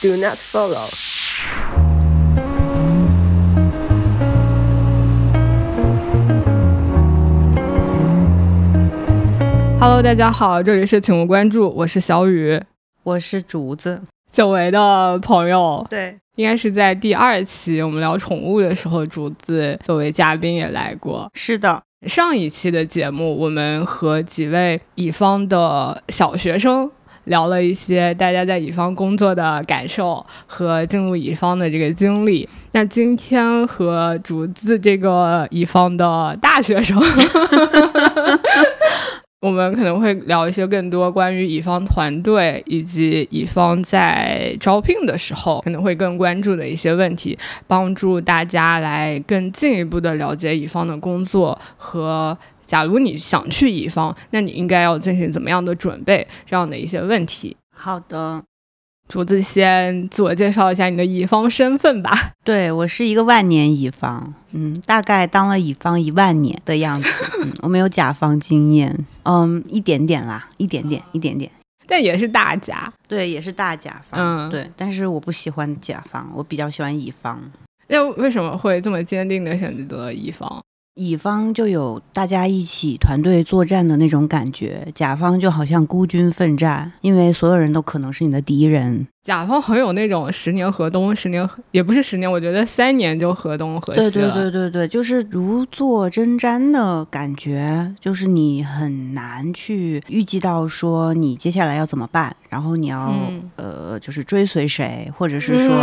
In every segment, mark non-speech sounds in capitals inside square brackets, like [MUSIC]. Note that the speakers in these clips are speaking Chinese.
Do not follow. Hello，大家好，这里是请勿关注，我是小雨，我是竹子，久违的朋友。对，应该是在第二期我们聊宠物的时候，竹子作为嘉宾也来过。是的，上一期的节目，我们和几位乙方的小学生聊了一些大家在乙方工作的感受和进入乙方的这个经历。那今天和竹子这个乙方的大学生。[LAUGHS] 我们可能会聊一些更多关于乙方团队以及乙方在招聘的时候可能会更关注的一些问题，帮助大家来更进一步的了解乙方的工作和，假如你想去乙方，那你应该要进行怎么样的准备这样的一些问题。好的。竹子先自我介绍一下你的乙方身份吧。对我是一个万年乙方，嗯，大概当了乙方一万年的样子。嗯，[LAUGHS] 我没有甲方经验，嗯，一点点啦，一点点，一点点。但也是大甲，对，也是大甲方，嗯，对。但是我不喜欢甲方，我比较喜欢乙方。那为什么会这么坚定的选择乙方？乙方就有大家一起团队作战的那种感觉，甲方就好像孤军奋战，因为所有人都可能是你的敌人。甲方很有那种十年河东，十年也不是十年，我觉得三年就河东河西了。对对对对对，就是如坐针毡的感觉，就是你很难去预计到说你接下来要怎么办，然后你要呃就是追随谁，或者是说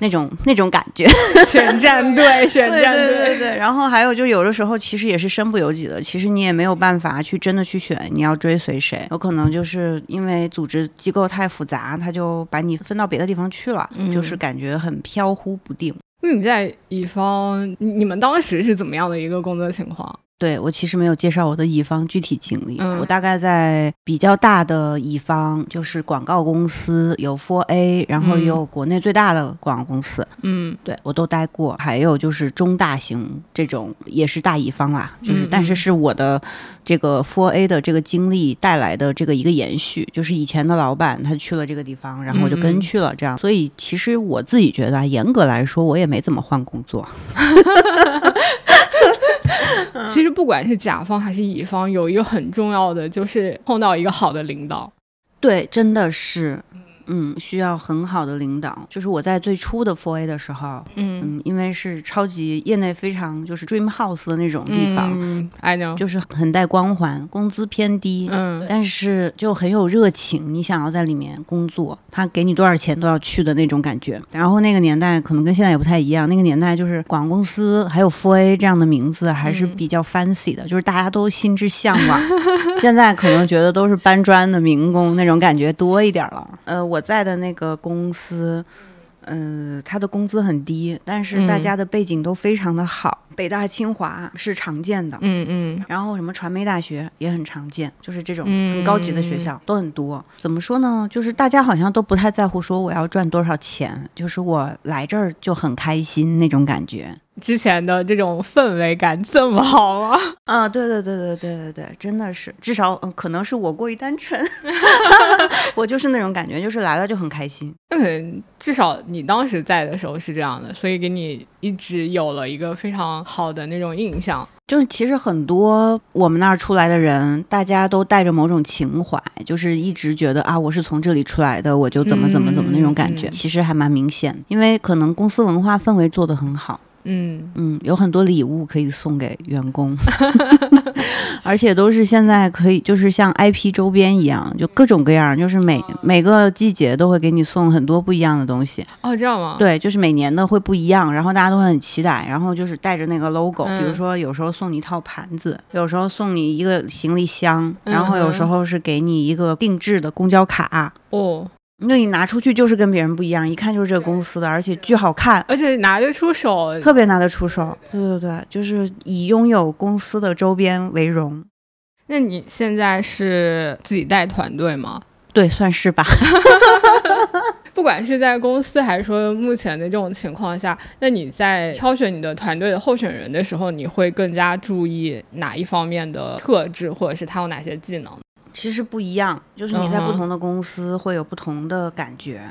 那种 [LAUGHS] 那种感觉，选战队，[LAUGHS] 选战队，对对对。然后还有就有的时候其实也是身不由己的，其实你也没有办法去真的去选你要追随谁，有可能就是因为组织机构太复杂，他就把你。你分到别的地方去了，就是感觉很飘忽不定。那你在乙方，你们当时是怎么样的一个工作情况？对我其实没有介绍我的乙方具体经历，我大概在比较大的乙方，就是广告公司有 Four A，然后有国内最大的广告公司，嗯，对我都待过，还有就是中大型这种也是大乙方啦，就是但是是我的这个 Four A 的这个经历带来的这个一个延续，就是以前的老板他去了这个地方，然后我就跟去了，这样，所以其实我自己觉得，严格来说我也没怎么换工作。[LAUGHS] 其实不管是甲方还是乙方，有一个很重要的就是碰到一个好的领导。对，真的是。嗯，需要很好的领导。就是我在最初的 Four A 的时候，嗯，因为是超级业内非常就是 Dream House 的那种地方，I know，就是很带光环，工资偏低，嗯，但是就很有热情，你想要在里面工作，他给你多少钱都要去的那种感觉。然后那个年代可能跟现在也不太一样，那个年代就是广告公司还有 Four A 这样的名字还是比较 fancy 的，就是大家都心之向往。现在可能觉得都是搬砖的民工那种感觉多一点了，呃。我在的那个公司，嗯，他的工资很低，但是大家的背景都非常的好。北大、清华是常见的，嗯嗯，然后什么传媒大学也很常见，就是这种很高级的学校都很多。怎么说呢？就是大家好像都不太在乎说我要赚多少钱，就是我来这儿就很开心那种感觉。之前的这种氛围感这么好吗？[LAUGHS] 啊，对对对对对对对，真的是，至少可能是我过于单纯，[LAUGHS] 我就是那种感觉，就是来了就很开心。那可能至少你当时在的时候是这样的，所以给你一直有了一个非常好的那种印象。就是其实很多我们那儿出来的人，大家都带着某种情怀，就是一直觉得啊，我是从这里出来的，我就怎么怎么怎么那种感觉，其实还蛮明显，因为可能公司文化氛围做得很好。嗯嗯，有很多礼物可以送给员工，[LAUGHS] 而且都是现在可以，就是像 IP 周边一样，就各种各样，就是每每个季节都会给你送很多不一样的东西。哦，这样吗？对，就是每年的会不一样，然后大家都会很期待，然后就是带着那个 logo，比如说有时候送你一套盘子，有时候送你一个行李箱，然后有时候是给你一个定制的公交卡。哦。那你拿出去就是跟别人不一样，一看就是这个公司的，而且巨好看，而且拿得出手，特别拿得出手。对对对，就是以拥有公司的周边为荣。那你现在是自己带团队吗？对，算是吧。[LAUGHS] [LAUGHS] 不管是在公司还是说目前的这种情况下，那你在挑选你的团队的候选人的时候，你会更加注意哪一方面的特质，或者是他有哪些技能？其实不一样，就是你在不同的公司会有不同的感觉。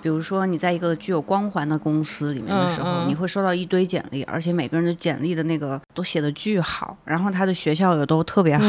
比如说，你在一个具有光环的公司里面的时候，你会收到一堆简历，而且每个人的简历的那个都写的巨好，然后他的学校也都特别好，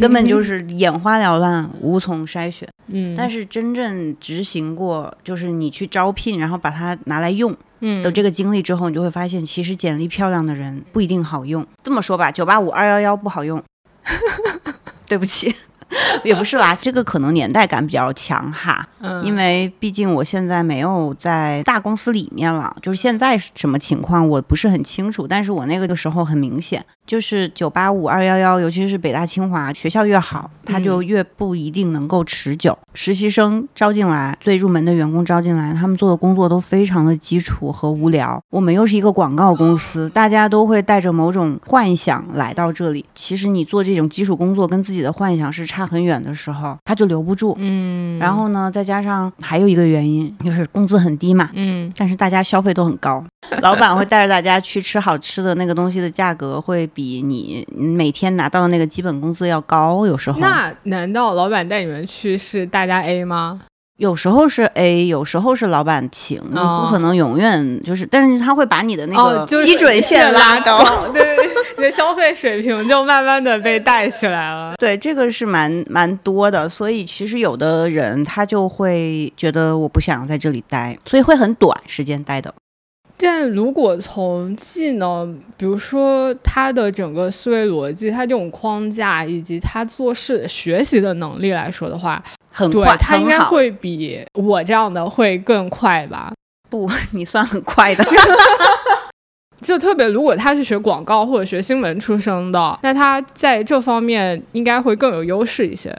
根本就 [LAUGHS] 是眼花缭乱，无从筛选。嗯，但是真正执行过，就是你去招聘，然后把它拿来用的这个经历之后，你就会发现，其实简历漂亮的人不一定好用。这么说吧，九八五二幺幺不好用，[LAUGHS] 对不起。[LAUGHS] 也不是啦，这个可能年代感比较强哈，嗯，因为毕竟我现在没有在大公司里面了，就是现在什么情况我不是很清楚，但是我那个的时候很明显。就是九八五二幺幺，尤其是北大清华学校越好，它就越不一定能够持久。实习生招进来，最入门的员工招进来，他们做的工作都非常的基础和无聊。我们又是一个广告公司，大家都会带着某种幻想来到这里。其实你做这种基础工作跟自己的幻想是差很远的时候，他就留不住。嗯。然后呢，再加上还有一个原因，就是工资很低嘛。嗯。但是大家消费都很高，老板会带着大家去吃好吃的那个东西的价格会。比你每天拿到的那个基本工资要高，有时候。那难道老板带你们去是大家 A 吗？有时候是 A，有时候是老板请，你不可能永远就是，但是他会把你的那个基准线拉高，对，你的消费水平就慢慢的被带起来了。对，这个是蛮蛮多的，所以其实有的人他就会觉得我不想在这里待，所以会很短时间待的。但如果从技能，比如说他的整个思维逻辑，他这种框架以及他做事学习的能力来说的话，很快，他应该会比我这样的会更快吧？不，[LAUGHS] 你算很快的。[LAUGHS] 就特别，如果他是学广告或者学新闻出身的，那他在这方面应该会更有优势一些。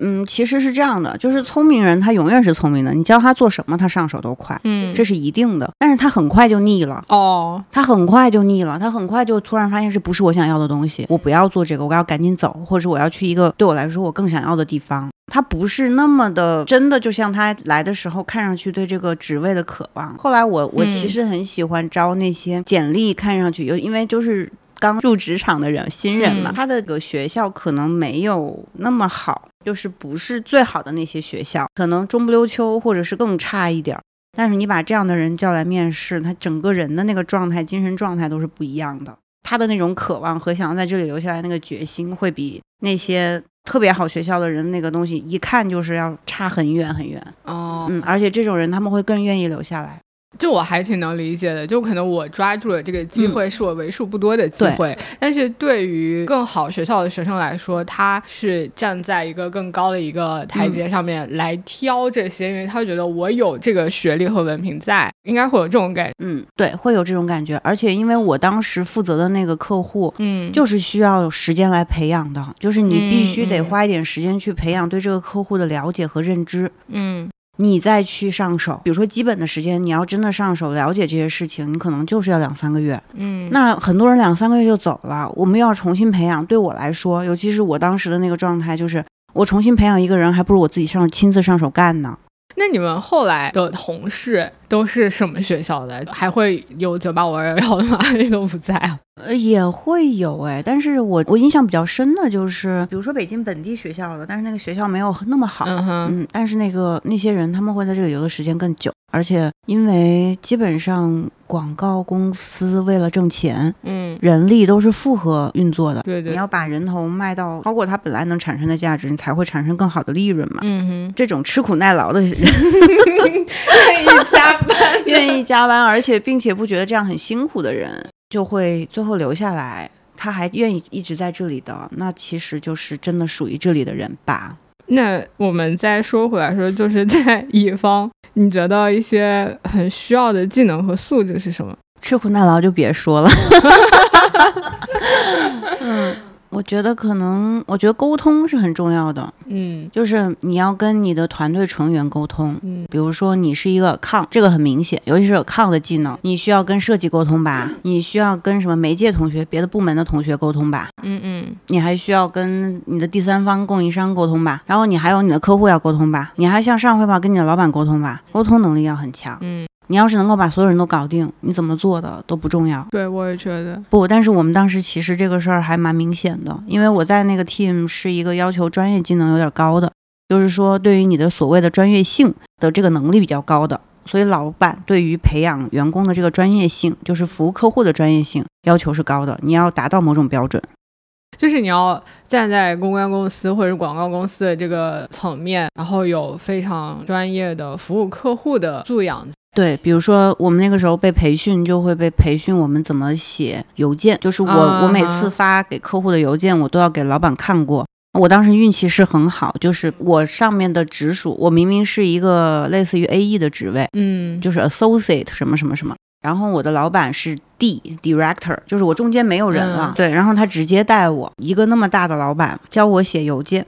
嗯，其实是这样的，就是聪明人他永远是聪明的，你教他做什么，他上手都快，嗯，这是一定的。但是他很快就腻了，哦，他很快就腻了，他很快就突然发现这不是我想要的东西，我不要做这个，我要赶紧走，或者我要去一个对我来说我更想要的地方。他不是那么的真的，就像他来的时候看上去对这个职位的渴望。后来我我其实很喜欢招那些简历看上去有，因为就是刚入职场的人，新人嘛，他的个学校可能没有那么好。就是不是最好的那些学校，可能中不溜秋，或者是更差一点儿。但是你把这样的人叫来面试，他整个人的那个状态、精神状态都是不一样的。他的那种渴望和想要在这里留下来那个决心，会比那些特别好学校的人那个东西一看就是要差很远很远。哦，嗯，而且这种人他们会更愿意留下来。就我还挺能理解的，就可能我抓住了这个机会，是我为数不多的机会。但是对于更好学校的学生来说，他是站在一个更高的一个台阶上面来挑这些，因为他觉得我有这个学历和文凭在，应该会有这种感觉。嗯，对，会有这种感觉。而且因为我当时负责的那个客户，嗯，就是需要时间来培养的，就是你必须得花一点时间去培养对这个客户的了解和认知。嗯。你再去上手，比如说基本的时间，你要真的上手了解这些事情，你可能就是要两三个月。嗯，那很多人两三个月就走了，我们要重新培养。对我来说，尤其是我当时的那个状态，就是我重新培养一个人，还不如我自己上亲自上手干呢。那你们后来的同事都是什么学校的？还会有九八五二幺幺的吗？你都不在啊？呃，也会有哎，但是我我印象比较深的就是，比如说北京本地学校的，但是那个学校没有那么好，嗯，但是那个那些人他们会在这里留的时间更久，而且因为基本上广告公司为了挣钱，嗯，人力都是复合运作的，对对，你要把人头卖到超过它本来能产生的价值，你才会产生更好的利润嘛，嗯哼，这种吃苦耐劳的人，愿意加班，愿意加班，而且并且不觉得这样很辛苦的人。就会最后留下来，他还愿意一直在这里的，那其实就是真的属于这里的人吧。那我们再说回来说，就是在乙方，你觉得一些很需要的技能和素质是什么？吃苦耐劳就别说了。[LAUGHS] [LAUGHS] 嗯。我觉得可能，我觉得沟通是很重要的。嗯，就是你要跟你的团队成员沟通。嗯，比如说你是一个抗，这个很明显，尤其是有抗的技能，你需要跟设计沟通吧？你需要跟什么媒介同学、别的部门的同学沟通吧？嗯嗯，你还需要跟你的第三方供应商沟通吧？然后你还有你的客户要沟通吧？你还向上汇报跟你的老板沟通吧？沟通能力要很强。嗯。你要是能够把所有人都搞定，你怎么做的都不重要。对，我也觉得不。但是我们当时其实这个事儿还蛮明显的，因为我在那个 team 是一个要求专业技能有点高的，就是说对于你的所谓的专业性的这个能力比较高的，所以老板对于培养员工的这个专业性，就是服务客户的专业性要求是高的，你要达到某种标准。就是你要站在公关公司或者广告公司的这个层面，然后有非常专业的服务客户的素养。对，比如说我们那个时候被培训，就会被培训我们怎么写邮件。就是我我每次发给客户的邮件，我都要给老板看过。我当时运气是很好，就是我上面的直属，我明明是一个类似于 A E 的职位，嗯，就是 Associate 什么什么什么。然后我的老板是 D Director，就是我中间没有人了。对，然后他直接带我一个那么大的老板教我写邮件，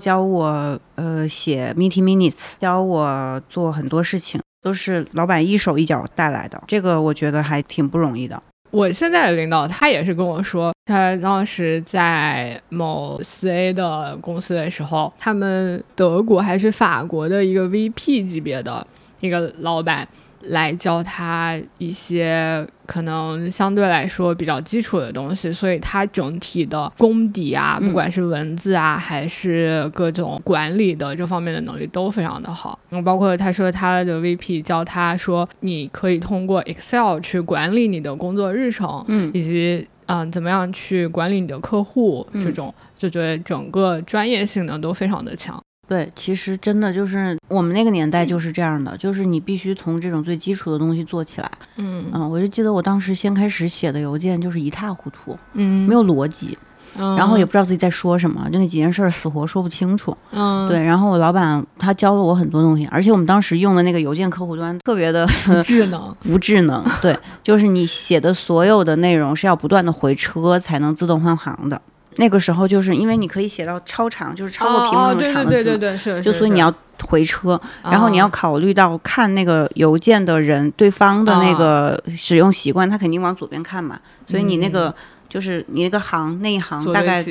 教我呃写 Meeting Minutes，教我做很多事情，都是老板一手一脚带来的。这个我觉得还挺不容易的。我现在的领导他也是跟我说，他当时在某四 A 的公司的时候，他们德国还是法国的一个 VP 级别的。一个老板来教他一些可能相对来说比较基础的东西，所以他整体的功底啊，不管是文字啊，还是各种管理的这方面的能力都非常的好。嗯，包括他说他的 VP 教他说，你可以通过 Excel 去管理你的工作日程，嗯，以及嗯怎么样去管理你的客户，这种就觉得整个专业性能都非常的强。对，其实真的就是我们那个年代就是这样的，就是你必须从这种最基础的东西做起来。嗯嗯，我就记得我当时先开始写的邮件就是一塌糊涂，嗯，没有逻辑，然后也不知道自己在说什么，就那几件事儿死活说不清楚。嗯，对，然后我老板他教了我很多东西，而且我们当时用的那个邮件客户端特别的智能，[LAUGHS] 不智能。对，[LAUGHS] 就是你写的所有的内容是要不断的回车才能自动换行的。那个时候就是因为你可以写到超长，就是超过屏幕那么长的字，对对对对是，就所以你要回车，然后你要考虑到看那个邮件的人对方的那个使用习惯，他肯定往左边看嘛，所以你那个就是你那个行那一行大概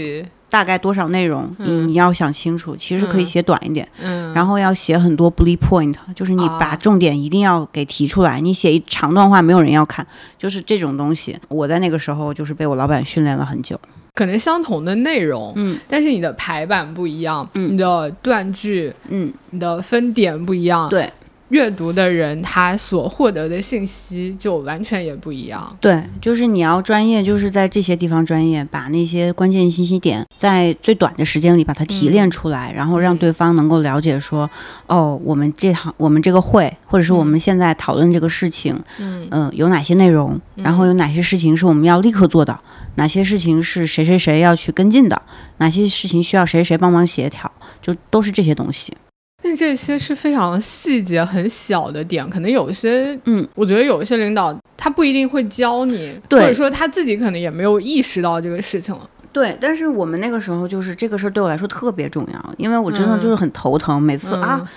大概多少内容，你你要想清楚，其实可以写短一点，嗯，然后要写很多 bullet point，就是你把重点一定要给提出来，你写一长段话没有人要看，就是这种东西，我在那个时候就是被我老板训练了很久。可能相同的内容，嗯，但是你的排版不一样，嗯，你的断句，嗯，你的分点不一样，对，阅读的人他所获得的信息就完全也不一样。对，就是你要专业，就是在这些地方专业，把那些关键信息点在最短的时间里把它提炼出来，然后让对方能够了解说，哦，我们这行我们这个会，或者是我们现在讨论这个事情，嗯。嗯，有哪些内容，然后有哪些事情是我们要立刻做的。哪些事情是谁谁谁要去跟进的？哪些事情需要谁谁帮忙协调？就都是这些东西。那这些是非常细节、很小的点，可能有些，嗯，我觉得有一些领导他不一定会教你，或者说他自己可能也没有意识到这个事情了。对，但是我们那个时候就是这个事儿对我来说特别重要，因为我真的就是很头疼，每次啊，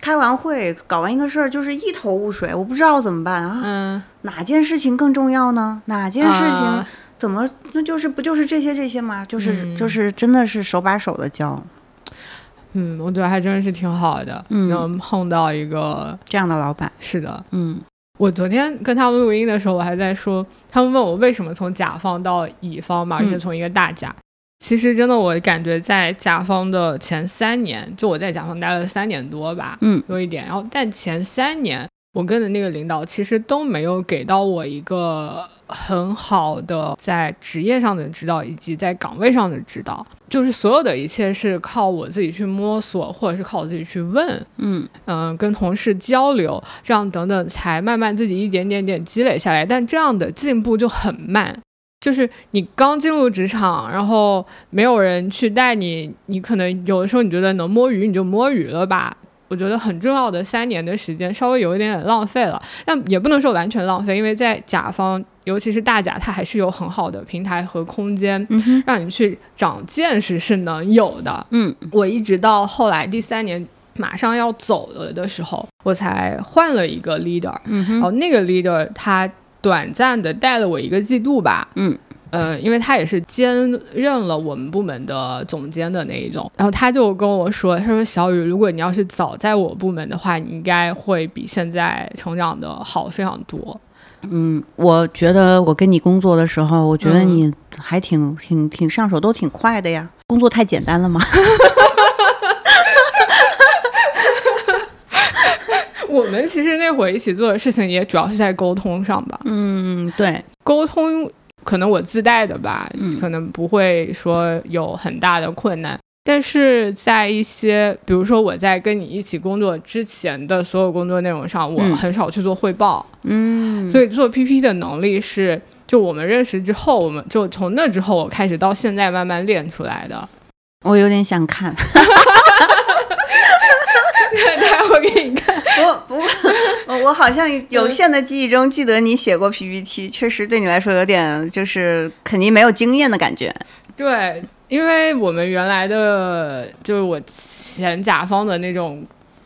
开完会搞完一个事儿就是一头雾水，我不知道怎么办啊。嗯，哪件事情更重要呢？哪件事情？怎么？那就是不就是这些这些吗？就是就是真的是手把手的教。嗯，我觉得还真是挺好的，能碰到一个这样的老板。是的，嗯，我昨天跟他们录音的时候，我还在说，他们问我为什么从甲方到乙方嘛，而且从一个大甲。其实真的，我感觉在甲方的前三年，就我在甲方待了三年多吧，嗯，多一点。然后但前三年，我跟的那个领导其实都没有给到我一个。很好的在职业上的指导，以及在岗位上的指导，就是所有的一切是靠我自己去摸索，或者是靠我自己去问，嗯嗯，跟同事交流，这样等等，才慢慢自己一点点点积累下来。但这样的进步就很慢，就是你刚进入职场，然后没有人去带你，你可能有的时候你觉得能摸鱼，你就摸鱼了吧。我觉得很重要的三年的时间稍微有一点点浪费了，但也不能说完全浪费，因为在甲方，尤其是大甲，它还是有很好的平台和空间，让你去长见识是能有的。嗯，我一直到后来第三年马上要走了的时候，我才换了一个 leader。嗯然后那个 leader 他短暂的带了我一个季度吧。嗯。呃，因为他也是兼任了我们部门的总监的那一种，然后他就跟我说，他说小雨，如果你要是早在我部门的话，你应该会比现在成长的好非常多。嗯，我觉得我跟你工作的时候，我觉得你还挺挺挺上手，都挺快的呀。工作太简单了吗？[LAUGHS] 我们其实那会儿一起做的事情，也主要是在沟通上吧。嗯，对，沟通可能我自带的吧，可能不会说有很大的困难。但是在一些，比如说我在跟你一起工作之前的所有工作内容上，我很少去做汇报。嗯，所以做 PP 的能力是，就我们认识之后，我们就从那之后我开始到现在慢慢练出来的。我有点想看。[LAUGHS] [LAUGHS] 待会儿给你看。[LAUGHS] 不不，我好像有限的记忆中记得你写过 PPT，确实对你来说有点就是肯定没有经验的感觉。对。因为我们原来的就是我前甲方的那种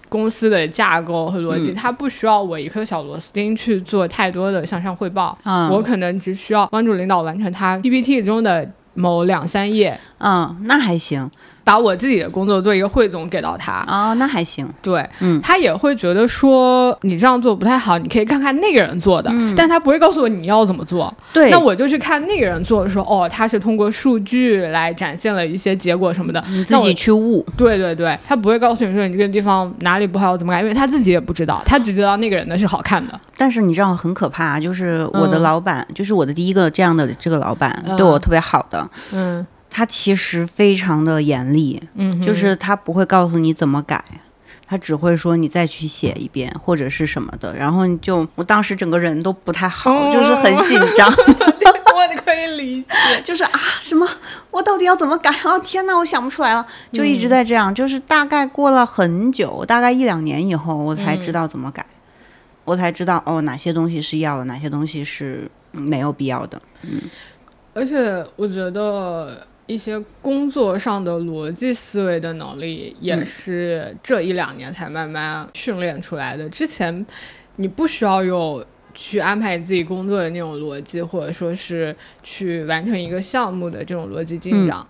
公司的架构和逻辑，它不需要我一颗小螺丝钉去做太多的向上汇报，我可能只需要帮助领导完成他 PPT 中的某两三页。嗯，那还行。把我自己的工作做一个汇总给到他哦，那还行。对，嗯，他也会觉得说你这样做不太好，你可以看看那个人做的，但他不会告诉我你要怎么做。对，那我就去看那个人做的时候，哦，他是通过数据来展现了一些结果什么的，你自己去悟。对对对，他不会告诉你说你这个地方哪里不好怎么改，因为他自己也不知道，他只知道那个人的是好看的。但是你知道很可怕，就是我的老板，就是我的第一个这样的这个老板，对我特别好的，嗯。他其实非常的严厉，嗯，就是他不会告诉你怎么改，他只会说你再去写一遍或者是什么的，然后你就我当时整个人都不太好，就是很紧张。[LAUGHS] 我可以理解，就是啊，什么我到底要怎么改？哦天哪，我想不出来了，就一直在这样，就是大概过了很久，大概一两年以后，我才知道怎么改，我才知道哦哪些东西是要的，哪些东西是没有必要的。嗯，而且我觉得。一些工作上的逻辑思维的能力，也是这一两年才慢慢训练出来的。之前，你不需要有去安排自己工作的那种逻辑，或者说是去完成一个项目的这种逻辑进展，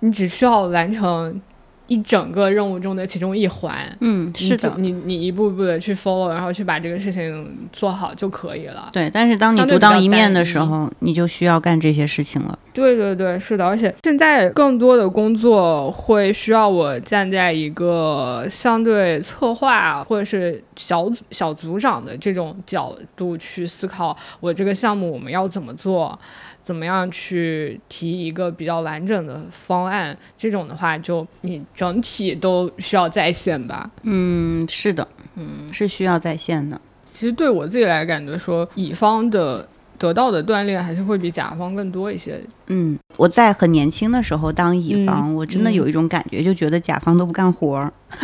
你只需要完成。一整个任务中的其中一环，嗯，是的，你你一步步的去 follow，然后去把这个事情做好就可以了。对，但是当你独当一面的时候，你就需要干这些事情了。对对对，是的，而且现在更多的工作会需要我站在一个相对策划或者是小小组长的这种角度去思考，我这个项目我们要怎么做。怎么样去提一个比较完整的方案？这种的话，就你整体都需要在线吧？嗯，是的，嗯，是需要在线的。其实对我自己来感觉，说乙方的得到的锻炼还是会比甲方更多一些。嗯，我在很年轻的时候当乙方，我真的有一种感觉，就觉得甲方都不干活儿。[LAUGHS]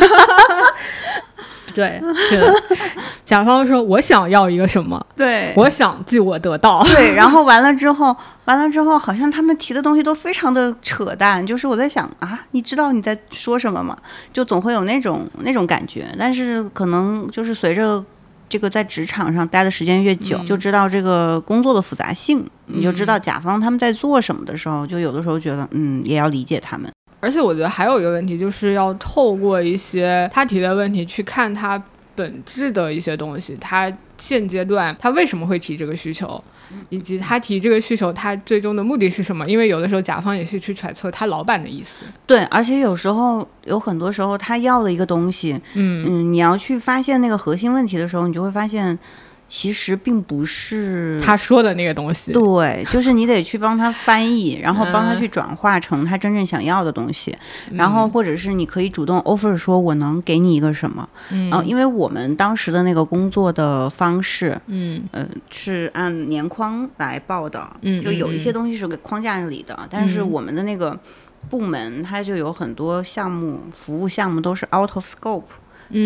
对。甲方说：“我想要一个什么？对，我想即我得到。对，然后完了之后，完了之后，好像他们提的东西都非常的扯淡。就是我在想啊，你知道你在说什么吗？就总会有那种那种感觉。但是可能就是随着这个在职场上待的时间越久，就知道这个工作的复杂性，你就知道甲方他们在做什么的时候，就有的时候觉得嗯，也要理解他们。”而且我觉得还有一个问题，就是要透过一些他提的问题去看他本质的一些东西。他现阶段他为什么会提这个需求，以及他提这个需求他最终的目的是什么？因为有的时候甲方也是去揣测他老板的意思。对，而且有时候有很多时候他要的一个东西，嗯嗯，你要去发现那个核心问题的时候，你就会发现。其实并不是他说的那个东西，对，就是你得去帮他翻译，[LAUGHS] 然后帮他去转化成他真正想要的东西，然后或者是你可以主动 offer 说我能给你一个什么，嗯，因为我们当时的那个工作的方式，嗯。呃是按年框来报的，嗯，就有一些东西是给框架里的，但是我们的那个部门它就有很多项目服务项目都是 out of scope。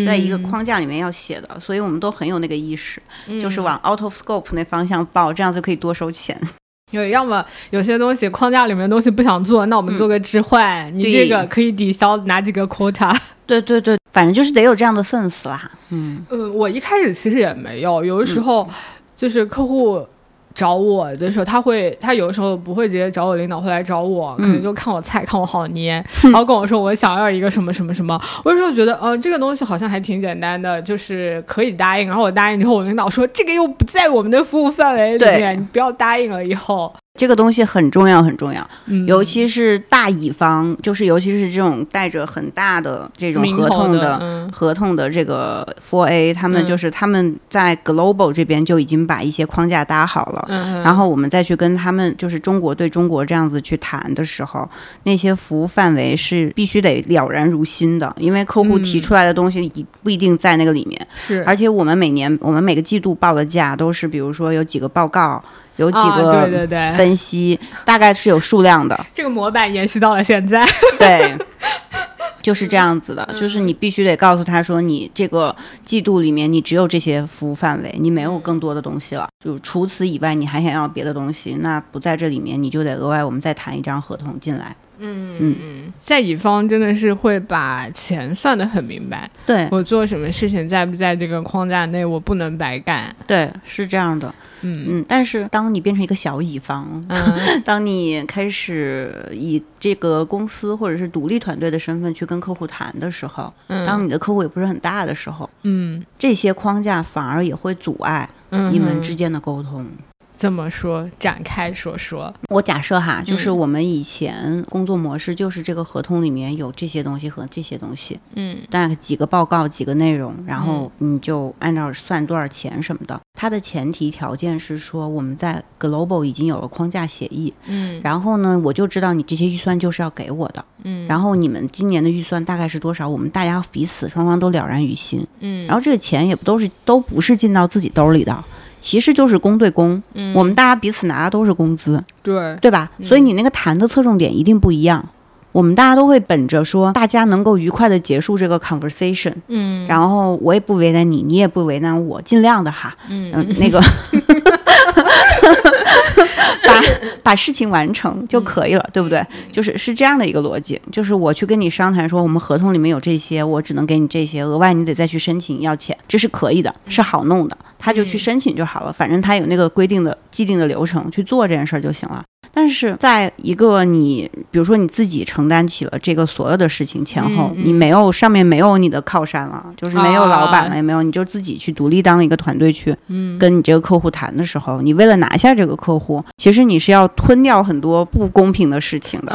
在一个框架里面要写的，所以我们都很有那个意识，就是往 out of scope 那方向报，这样就可以多收钱。[LAUGHS] 有要么有些东西框架里面东西不想做，那我们做个置换，你这个可以抵消哪几个 quota？[LAUGHS] 对对对，反正就是得有这样的 sense 啦。嗯嗯，我一开始其实也没有，有的时候就是客户找我的时候，他会他有时候不会直接找我领导，会来找我，可能就看我菜，看我好捏，[LAUGHS] 然后跟我说我想要一个什么什么什么。我有时候觉得，嗯，这个东西好像还挺简单的，就是可以答应。然后我答应之后，我领导说这个又不在我们的服务范围里面，你不要答应了。以后。这个东西很重要，很重要，尤其是大乙方，就是尤其是这种带着很大的这种合同的合同的这个 Four A，他们就是他们在 Global 这边就已经把一些框架搭好了，然后我们再去跟他们就是中国对中国这样子去谈的时候，那些服务范围是必须得了然如新的，因为客户提出来的东西一不一定在那个里面，是，而且我们每年我们每个季度报的价都是，比如说有几个报告。有几个对对对分析，大概是有数量的。[LAUGHS] 这个模板延续到了现在。对，[LAUGHS] 就是这样子的。就是你必须得告诉他说，你这个季度里面你只有这些服务范围，你没有更多的东西了。就除此以外，你还想要别的东西，那不在这里面，你就得额外我们再谈一张合同进来。嗯嗯嗯，在乙方真的是会把钱算得很明白。对我做什么事情在不在这个框架内，我不能白干。对，是这样的。嗯。嗯，但是当你变成一个小乙方，[LAUGHS] 当你开始以这个公司或者是独立团队的身份去跟客户谈的时候，当你的客户也不是很大的时候，嗯，这些框架反而也会阻碍你们之间的沟通。这么说，展开说说。我假设哈，就是我们以前工作模式就是这个合同里面有这些东西和这些东西，嗯，大概几个报告、几个内容，然后你就按照算多少钱什么的。它的前提条件是说我们在 Global 已经有了框架协议，嗯，然后呢，我就知道你这些预算就是要给我的，嗯，然后你们今年的预算大概是多少？我们大家彼此双方都了然于心，嗯，然后这个钱也不都是都不是进到自己兜里的。其实就是公对公，我们大家彼此拿的都是工资，对对吧？所以你那个谈的侧重点一定不一样。我们大家都会本着说，大家能够愉快的结束这个 conversation，嗯，然后我也不为难你，你也不为难我，尽量的哈，嗯，那个。[LAUGHS] 把把事情完成就可以了，对不对？就是是这样的一个逻辑，就是我去跟你商谈说，我们合同里面有这些，我只能给你这些，额外你得再去申请要钱，这是可以的，是好弄的，他就去申请就好了，反正他有那个规定的既定的流程去做这件事儿就行了。但是在一个你，比如说你自己承担起了这个所有的事情前后，你没有上面没有你的靠山了，就是没有老板了，也没有，你就自己去独立当一个团队去，跟你这个客户谈的时候，你为了拿下这个客户，其实你是要吞掉很多不公平的事情的。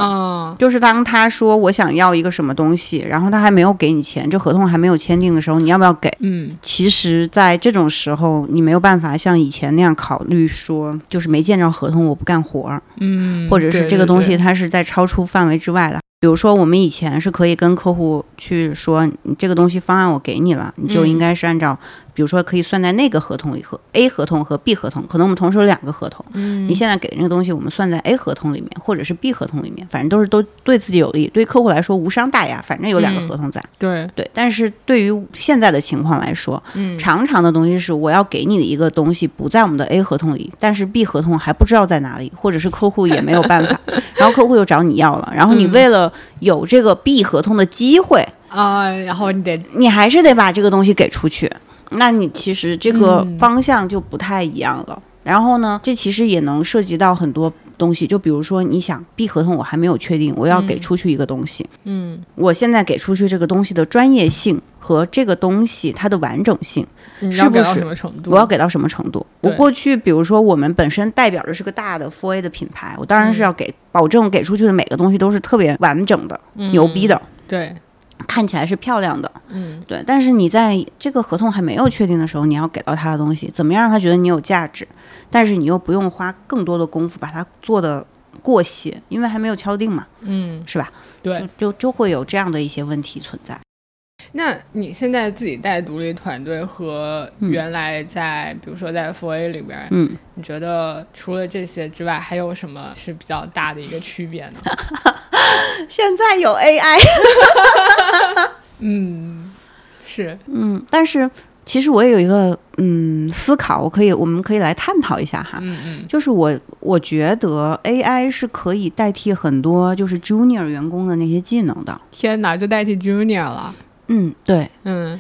就是当他说我想要一个什么东西，然后他还没有给你钱，这合同还没有签订的时候，你要不要给？嗯，其实，在这种时候，你没有办法像以前那样考虑说，就是没见着合同我不干活儿。嗯，或者是这个东西它是在超出范围之外的。比如说，我们以前是可以跟客户去说，你这个东西方案我给你了，你就应该是按照。比如说，可以算在那个合同里和 A 合同和 B 合同，可能我们同时有两个合同。嗯，你现在给的那个东西，我们算在 A 合同里面，或者是 B 合同里面，反正都是都对自己有利，对客户来说无伤大雅。反正有两个合同在。对对，但是对于现在的情况来说，嗯，常常的东西是我要给你的一个东西不在我们的 A 合同里，但是 B 合同还不知道在哪里，或者是客户也没有办法，[LAUGHS] 然后客户又找你要了，然后你为了有这个 B 合同的机会啊，然后你得你还是得把这个东西给出去。那你其实这个方向就不太一样了。然后呢，这其实也能涉及到很多东西，就比如说，你想 B 合同我还没有确定，我要给出去一个东西，嗯，我现在给出去这个东西的专业性和这个东西它的完整性，是不是？我要给到什么程度？我过去，比如说我们本身代表着是个大的 Four A 的品牌，我当然是要给保证给出去的每个东西都是特别完整的、牛逼的，对。看起来是漂亮的，嗯，对。但是你在这个合同还没有确定的时候，你要给到他的东西，怎么样让他觉得你有价值？但是你又不用花更多的功夫把它做的过细，因为还没有敲定嘛，嗯，是吧？对，就就会有这样的一些问题存在。那你现在自己带独立团队和原来在，比如说在 Four A 里边，嗯，你觉得除了这些之外，还有什么是比较大的一个区别呢？[LAUGHS] 现在有 AI，[LAUGHS] 嗯，是，嗯，但是其实我也有一个嗯思考，我可以，我们可以来探讨一下哈，嗯嗯，就是我我觉得 AI 是可以代替很多就是 Junior 员工的那些技能的。天哪，就代替 Junior 了？嗯，对，嗯，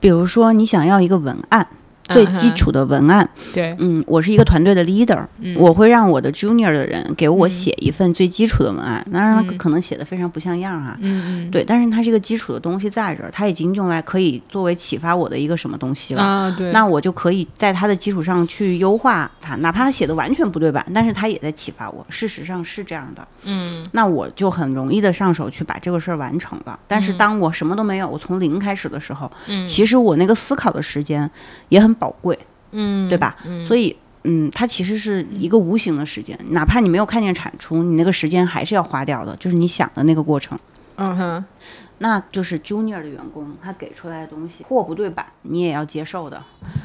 比如说你想要一个文案，最基础的文案。对，嗯，我是一个团队的 leader，我会让我的 junior 的人给我写一份最基础的文案，当然他可能写的非常不像样啊，嗯嗯，对，但是它是一个基础的东西在这儿，它已经用来可以作为启发我的一个什么东西了。啊，对，那我就可以在它的基础上去优化它，哪怕它写的完全不对版，但是它也在启发我，事实上是这样的，嗯，那我就很容易的上手去把这个事儿完成了。但是当我什么都没有，我从零开始的时候，嗯，其实我那个思考的时间也很宝贵。嗯，对吧？嗯所以，嗯，它其实是一个无形的时间，哪怕你没有看见产出，你那个时间还是要花掉的，就是你想的那个过程。嗯哼，那就是 junior 的员工，他给出来的东西货不对版，你也要接受的。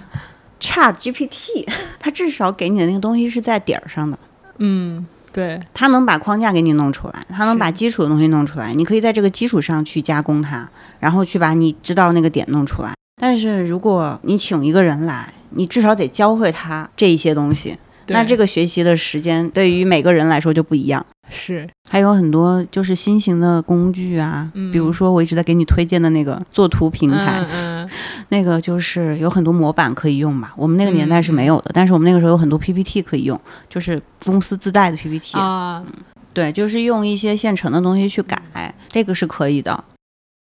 [LAUGHS] Chat GPT，[LAUGHS] 它至少给你的那个东西是在点儿上的。嗯，对，它能把框架给你弄出来，它能把基础的东西弄出来，你可以在这个基础上去加工它，然后去把你知道那个点弄出来。但是如果你请一个人来，你至少得教会他这一些东西，那这个学习的时间对于每个人来说就不一样。是，还有很多就是新型的工具啊，比如说我一直在给你推荐的那个作图平台，嗯，那个就是有很多模板可以用嘛。我们那个年代是没有的，但是我们那个时候有很多 PPT 可以用，就是公司自带的 PPT 啊，对，就是用一些现成的东西去改，这个是可以的。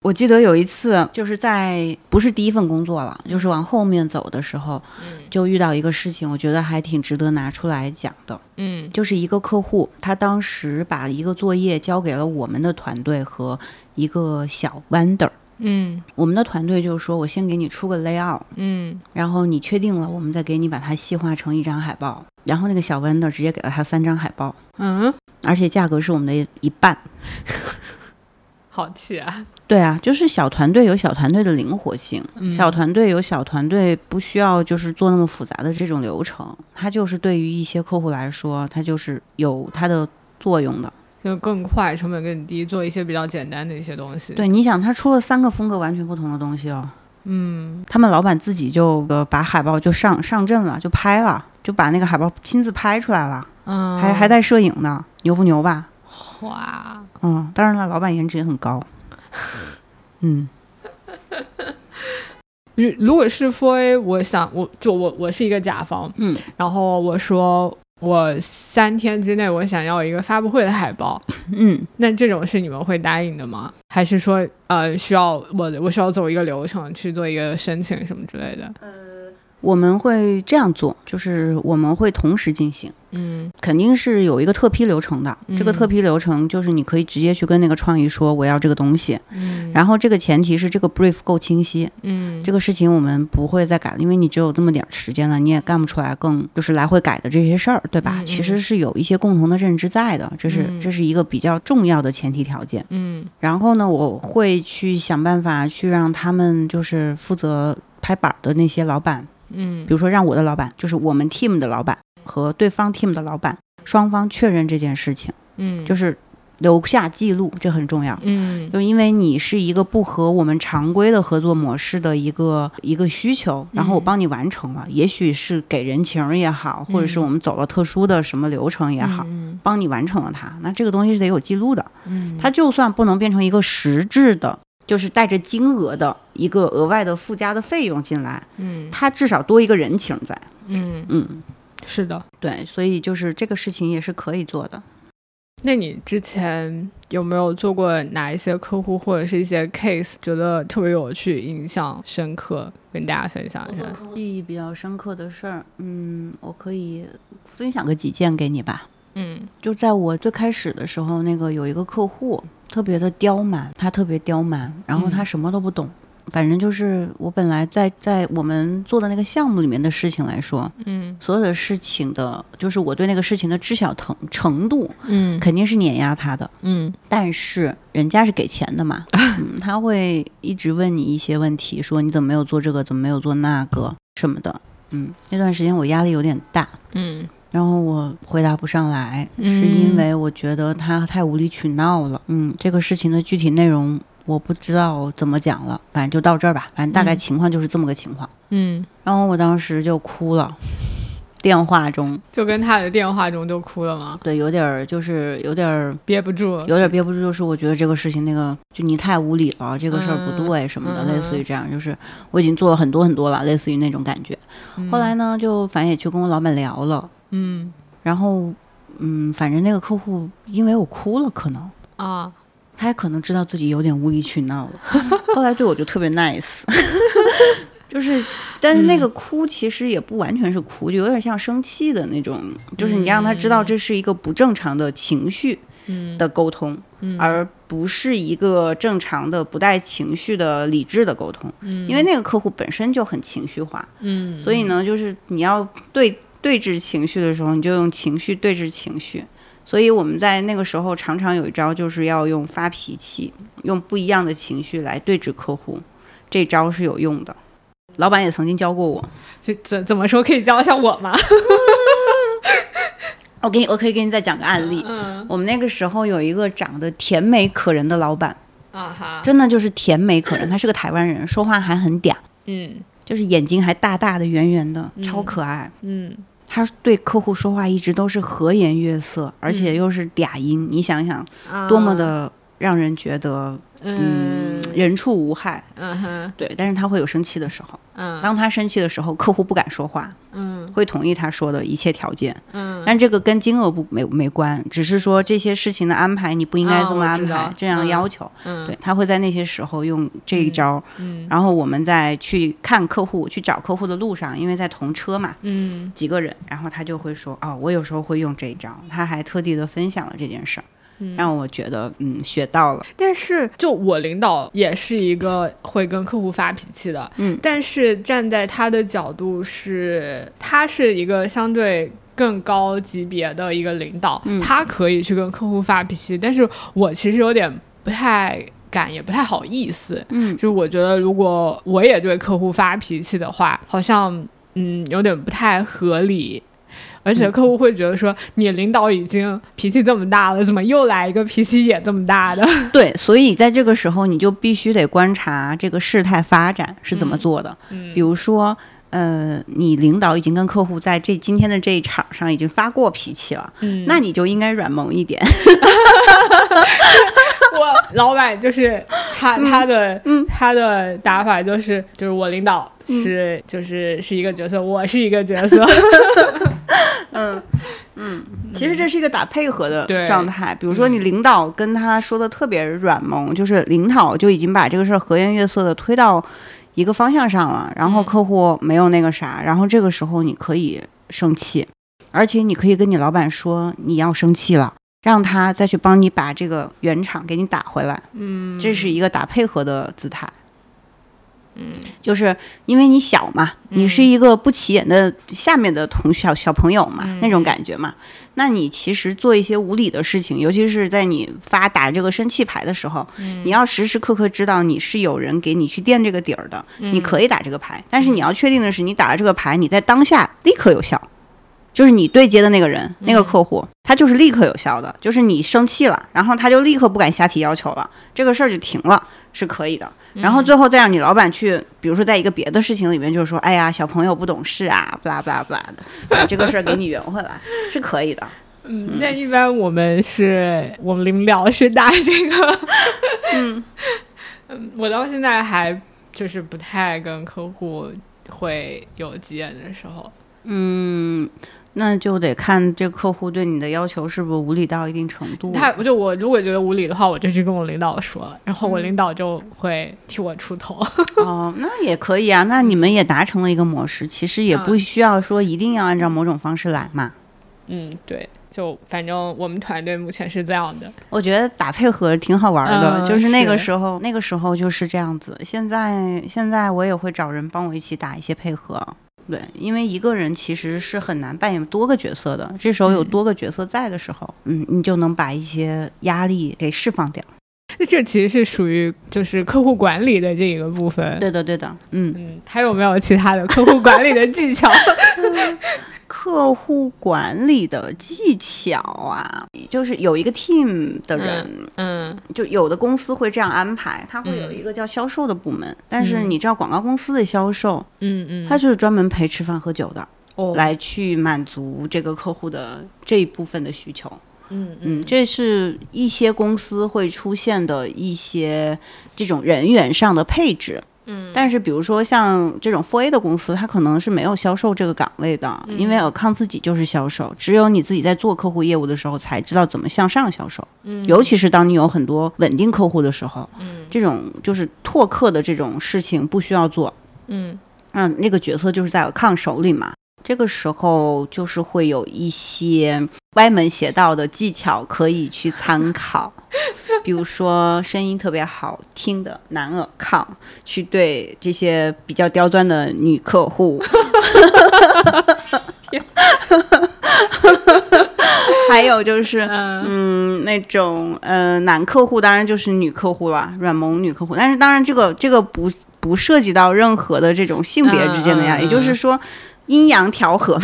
我记得有一次，就是在不是第一份工作了，就是往后面走的时候，就遇到一个事情，我觉得还挺值得拿出来讲的。嗯，就是一个客户，他当时把一个作业交给了我们的团队和一个小 vendor。嗯，我们的团队就是说我先给你出个 layout，嗯，然后你确定了，我们再给你把它细化成一张海报。然后那个小 vendor 直接给了他三张海报，嗯，而且价格是我们的一半。好气啊！对啊，就是小团队有小团队的灵活性，小团队有小团队不需要就是做那么复杂的这种流程，它就是对于一些客户来说，它就是有它的作用的，就更快，成本更低，做一些比较简单的一些东西。对，你想他出了三个风格完全不同的东西哦，嗯，他们老板自己就呃把海报就上上阵了，就拍了，就把那个海报亲自拍出来了，嗯，还还带摄影呢，牛不牛吧？哇，嗯，当然了，老板颜值也很高。嗯，[LAUGHS] 如如果是 A，我想我就我我是一个甲方，嗯，然后我说我三天之内我想要一个发布会的海报，嗯，那这种是你们会答应的吗？还是说呃需要我我需要走一个流程去做一个申请什么之类的？我们会这样做，就是我们会同时进行，嗯，肯定是有一个特批流程的。这个特批流程就是你可以直接去跟那个创意说我要这个东西，嗯，然后这个前提是这个 brief 够清晰，嗯，这个事情我们不会再改了，因为你只有这么点时间了，你也干不出来更就是来回改的这些事儿，对吧？其实是有一些共同的认知在的，这是这是一个比较重要的前提条件，嗯，然后呢，我会去想办法去让他们就是负责拍板的那些老板。嗯，比如说让我的老板，就是我们 team 的老板和对方 team 的老板双方确认这件事情，嗯，就是留下记录，这很重要，嗯，就因为你是一个不合我们常规的合作模式的一个一个需求，然后我帮你完成了，也许是给人情也好，或者是我们走了特殊的什么流程也好，帮你完成了它，那这个东西是得有记录的，嗯，它就算不能变成一个实质的。就是带着金额的一个额外的附加的费用进来，嗯，它至少多一个人情在，嗯嗯，是的，对，所以就是这个事情也是可以做的。那你之前有没有做过哪一些客户或者是一些 case，觉得特别有趣、印象深刻，跟大家分享一下？记忆比较深刻的事儿，嗯，我可以分享个几件给你吧。嗯，就在我最开始的时候，那个有一个客户。特别的刁蛮，他特别刁蛮，然后他什么都不懂，反正就是我本来在在我们做的那个项目里面的事情来说，嗯，所有的事情的，就是我对那个事情的知晓程程度，嗯，肯定是碾压他的，嗯，但是人家是给钱的嘛，[LAUGHS] 嗯，他会一直问你一些问题，说你怎么没有做这个，怎么没有做那个什么的，嗯，那段时间我压力有点大，嗯。然后我回答不上来，是因为我觉得他太无理取闹了。嗯，这个事情的具体内容我不知道怎么讲了，反正就到这儿吧。反正大概情况就是这么个情况。嗯，然后我当时就哭了，[LAUGHS] 电话中，就跟他的电话中就哭了吗？对，有点儿就是有点儿憋不住，有点憋不住，就是我觉得这个事情那个就你太无理了，这个事儿不对什么的，类似于这样，就是我已经做了很多很多了，类似于那种感觉。后来呢，就反正也去跟我老板聊了，嗯，然后嗯，反正那个客户因为我哭了，可能。啊。他也可能知道自己有点无理取闹了，[LAUGHS] 后来对我就特别 nice，[LAUGHS] 就是，但是那个哭其实也不完全是哭，就有点像生气的那种，就是你让他知道这是一个不正常的情绪的沟通，而不是一个正常的不带情绪的理智的沟通，因为那个客户本身就很情绪化，嗯，所以呢，就是你要对对峙情绪的时候，你就用情绪对峙情绪。所以我们在那个时候常常有一招，就是要用发脾气，用不一样的情绪来对峙客户，这招是有用的。老板也曾经教过我，就怎怎么说可以教一下我吗？[LAUGHS] 我给你，我可以给你再讲个案例。嗯，我们那个时候有一个长得甜美可人的老板，啊哈，真的就是甜美可人。他是个台湾人，说话还很嗲，嗯，就是眼睛还大大的、圆圆的，超可爱，嗯。他对客户说话一直都是和颜悦色，而且又是嗲音，你想想，多么的让人觉得。嗯，人畜无害。嗯哼，对，但是他会有生气的时候。嗯，当他生气的时候，客户不敢说话。嗯，会同意他说的一切条件。嗯，但这个跟金额不没没关，只是说这些事情的安排你不应该这么安排，这样要求。嗯，对他会在那些时候用这一招。嗯，然后我们在去看客户、去找客户的路上，因为在同车嘛，嗯，几个人，然后他就会说：“哦，我有时候会用这一招。”他还特地的分享了这件事儿。让我觉得嗯学到了，但是就我领导也是一个会跟客户发脾气的，嗯，但是站在他的角度是，他是一个相对更高级别的一个领导，他可以去跟客户发脾气，但是我其实有点不太敢，也不太好意思，嗯，就是我觉得如果我也对客户发脾气的话，好像嗯有点不太合理。而且客户会觉得说，你领导已经脾气这么大了，怎么又来一个脾气也这么大的？[LAUGHS] 对，所以在这个时候，你就必须得观察这个事态发展是怎么做的。嗯，比如说，呃，你领导已经跟客户在这今天的这一场上已经发过脾气了，嗯，那你就应该软萌一点。[LAUGHS] 我老板就是他，他的嗯他的打法就是，就是我领导是就是是一个角色，我是一个角色。[LAUGHS] [LAUGHS] 嗯嗯，其实这是一个打配合的状态。比如说，你领导跟他说的特别软萌，就是领导就已经把这个事儿和颜悦色的推到一个方向上了，然后客户没有那个啥，然后这个时候你可以生气，而且你可以跟你老板说你要生气了。让他再去帮你把这个原厂给你打回来，嗯，这是一个打配合的姿态，嗯，就是因为你小嘛，你是一个不起眼的下面的同小小朋友嘛，那种感觉嘛，那你其实做一些无理的事情，尤其是在你发打这个生气牌的时候，你要时时刻刻知道你是有人给你去垫这个底儿的，你可以打这个牌，但是你要确定的是，你打了这个牌，你在当下立刻有效。就是你对接的那个人，那个客户，他就是立刻有效的。就是你生气了，然后他就立刻不敢瞎提要求了，这个事儿就停了，是可以的。然后最后再让你老板去，比如说在一个别的事情里面，就是说，哎呀，小朋友不懂事啊，不啦不啦不啦的，把这个事儿给你圆回来，是可以的。[LAUGHS] 嗯，那一般我们是我们领导是打这个，嗯 [LAUGHS] 嗯，我到现在还就是不太跟客户会有急眼的时候，嗯。那就得看这客户对你的要求是不是无理到一定程度。他就我如果觉得无理的话，我就去跟我领导说，然后我领导就会替我出头。[LAUGHS] 哦，那也可以啊。那你们也达成了一个模式，其实也不需要说一定要按照某种方式来嘛。嗯，对，就反正我们团队目前是这样的。我觉得打配合挺好玩的，就是那个时候，那个时候就是这样子。现在现在我也会找人帮我一起打一些配合。对，因为一个人其实是很难扮演多个角色的。这时候有多个角色在的时候，嗯，你就能把一些压力给释放掉。那这其实是属于就是客户管理的这一个部分。对的，对的，嗯嗯，还有没有其他的客户管理的技巧？[LAUGHS] 客户管理的技巧啊，就是有一个 team 的人，嗯，就有的公司会这样安排，他会有一个叫销售的部门，但是你知道广告公司的销售，嗯嗯，他就是专门陪吃饭喝酒的。来去满足这个客户的这一部分的需求。嗯嗯，这是一些公司会出现的一些这种人员上的配置。嗯，但是比如说像这种 4A 的公司，它可能是没有销售这个岗位的，因为尔康自己就是销售，只有你自己在做客户业务的时候才知道怎么向上销售。嗯，尤其是当你有很多稳定客户的时候，嗯，这种就是拓客的这种事情不需要做。嗯，嗯，那个角色就是在尔康手里嘛。这个时候就是会有一些歪门邪道的技巧可以去参考，比如说声音特别好听的男尔抗，去对这些比较刁钻的女客户，还有就是嗯那种呃男客户，当然就是女客户了，软萌女客户。但是当然这个这个不不涉及到任何的这种性别之间的呀，也就是说。阴阳调和，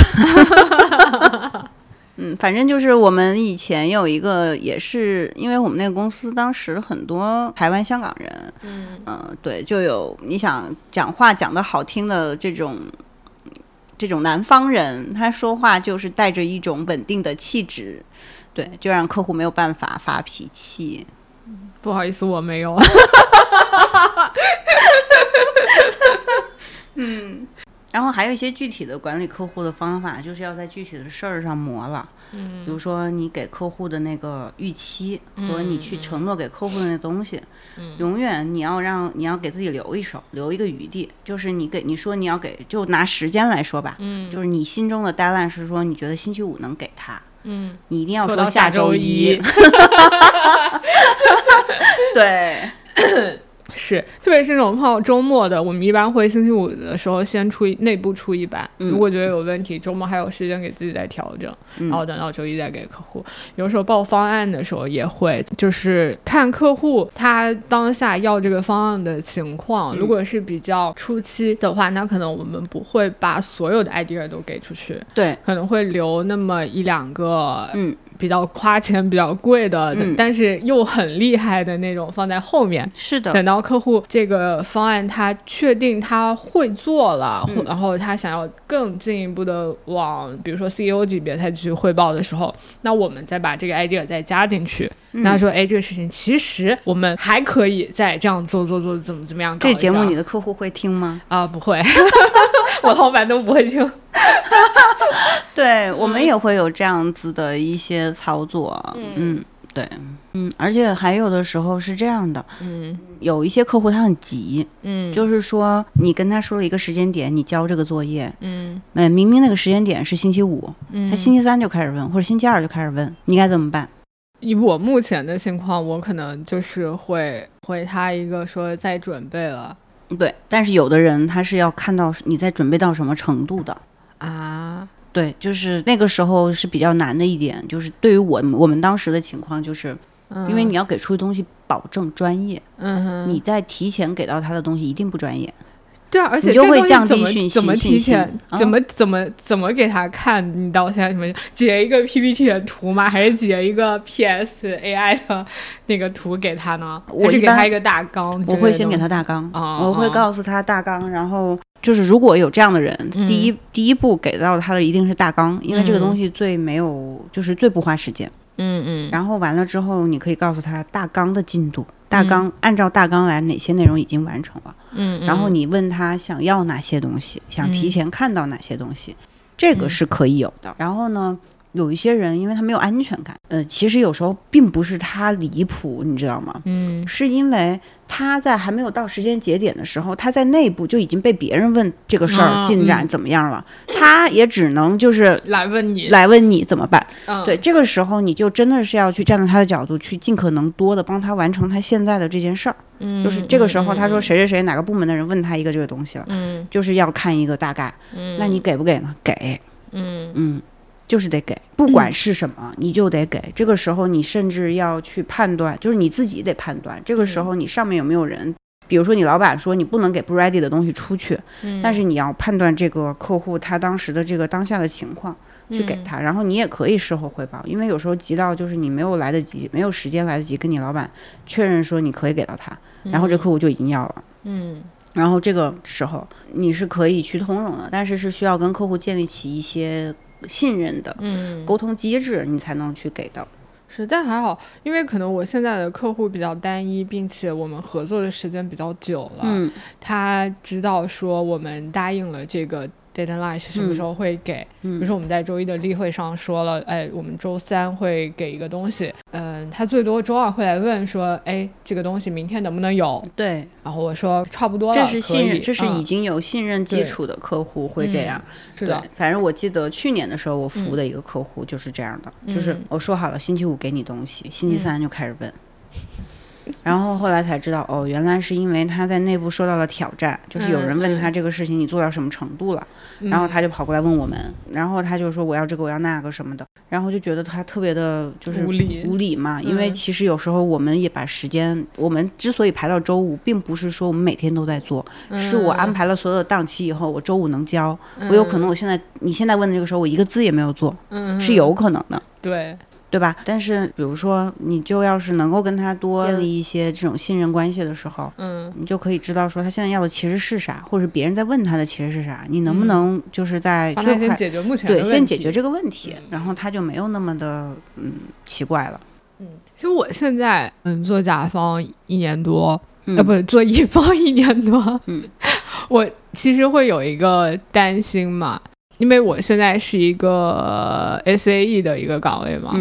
[LAUGHS] 嗯，反正就是我们以前有一个，也是因为我们那个公司当时很多台湾、香港人，嗯对，就有你想讲话讲的好听的这种这种南方人，他说话就是带着一种稳定的气质，对，就让客户没有办法发脾气。不好意思，我没有。嗯。然后还有一些具体的管理客户的方法，就是要在具体的事儿上磨了。嗯，比如说你给客户的那个预期和你去承诺给客户的那东西，嗯，永远你要让你要给自己留一手，留一个余地。就是你给你说你要给，就拿时间来说吧，嗯，就是你心中的 deadline 是说你觉得星期五能给他，嗯，你一定要说下周一。[LAUGHS] 对。[LAUGHS] 是，特别是那种碰到周末的，我们一般会星期五的时候先出内部出一版，如果觉得有问题，周末还有时间给自己再调整，然后等到周一再给客户。有时候报方案的时候也会，就是看客户他当下要这个方案的情况。如果是比较初期的话，那可能我们不会把所有的 idea 都给出去，对，可能会留那么一两个，嗯。比较花钱、比较贵的，但是又很厉害的那种放在后面。是的，等到客户这个方案他确定他会做了，然后他想要更进一步的往，比如说 CEO 级别他去汇报的时候，那我们再把这个 idea 再加进去。那说，哎，这个事情其实我们还可以再这样做做做，怎么怎么样搞？这节目你的客户会听吗？啊，不会，[LAUGHS] [LAUGHS] [LAUGHS] [LAUGHS] 我老板都不会听。[LAUGHS] 对我们也会有这样子的一些操作，嗯，对，嗯，而且还有的时候是这样的，嗯，有一些客户他很急，嗯，就是说你跟他说了一个时间点，你交这个作业，嗯，哎，明明那个时间点是星期五，嗯，他星期三就开始问，或者星期二就开始问，你该怎么办？以我目前的情况，我可能就是会回他一个说在准备了，对，但是有的人他是要看到你在准备到什么程度的啊。对，就是那个时候是比较难的一点，就是对于我我们当时的情况，就是因为你要给出的东西保证专业，嗯，你在提前给到他的东西一定不专业，对啊，而且就会降低讯息，怎么提前，怎么怎么怎么给他看？你到现在什么截一个 PPT 的图吗？还是截一个 PS AI 的那个图给他呢？我是给他一个大纲，我会先给他大纲，我会告诉他大纲，然后。就是如果有这样的人，第一第一步给到他的一定是大纲，因为这个东西最没有，就是最不花时间。嗯嗯。然后完了之后，你可以告诉他大纲的进度，大纲按照大纲来，哪些内容已经完成了。嗯。然后你问他想要哪些东西，想提前看到哪些东西，这个是可以有的。然后呢？有一些人，因为他没有安全感，呃，其实有时候并不是他离谱，你知道吗？嗯，是因为他在还没有到时间节点的时候，他在内部就已经被别人问这个事儿进展怎么样了，他也只能就是 [LAUGHS] 来问你，来问你怎么办？嗯，对，这个时候你就真的是要去站在他的角度，去尽可能多的帮他完成他现在的这件事儿。嗯，就是这个时候，他说谁谁谁哪个部门的人问他一个这个东西了，嗯，就是要看一个大概，嗯，那你给不给呢？给，嗯嗯。就是得给，不管是什么，你就得给。这个时候，你甚至要去判断，就是你自己得判断。这个时候，你上面有没有人？比如说，你老板说你不能给不 ready 的东西出去，但是你要判断这个客户他当时的这个当下的情况，去给他。然后你也可以事后汇报，因为有时候急到就是你没有来得及，没有时间来得及跟你老板确认说你可以给到他，然后这客户就已经要了。嗯。然后这个时候你是可以去通融的，但是是需要跟客户建立起一些信任的沟通机制，你才能去给到。是，但还好，因为可能我现在的客户比较单一，并且我们合作的时间比较久了。嗯，他知道说我们答应了这个。Deadline 是什么时候会给？比如说我们在周一的例会上说了，哎，我们周三会给一个东西。嗯，他最多周二会来问说，哎，这个东西明天能不能有？对。然后我说差不多了，这是信任，这是已经有信任基础的客户会这样。是的。反正我记得去年的时候，我服务的一个客户就是这样的，就是我说好了星期五给你东西，星期三就开始问。然后后来才知道，哦，原来是因为他在内部受到了挑战，就是有人问他这个事情你做到什么程度了，然后他就跑过来问我们，然后他就说我要这个我要那个什么的，然后就觉得他特别的就是无理无理嘛，因为其实有时候我们也把时间，我们之所以排到周五，并不是说我们每天都在做，是我安排了所有的档期以后，我周五能交，我有可能我现在你现在问的这个时候，我一个字也没有做，是有可能的，对。对吧？但是比如说，你就要是能够跟他多建立一些这种信任关系的时候，嗯，你就可以知道说他现在要的其实是啥，或者别人在问他的其实是啥，你能不能就是在帮他先解决目前对先解决这个问题，然后他就没有那么的嗯奇怪了。嗯，其实我现在嗯做甲方一年多，呃不做乙方一年多，嗯，[LAUGHS] 我其实会有一个担心嘛。因为我现在是一个 S A E 的一个岗位嘛，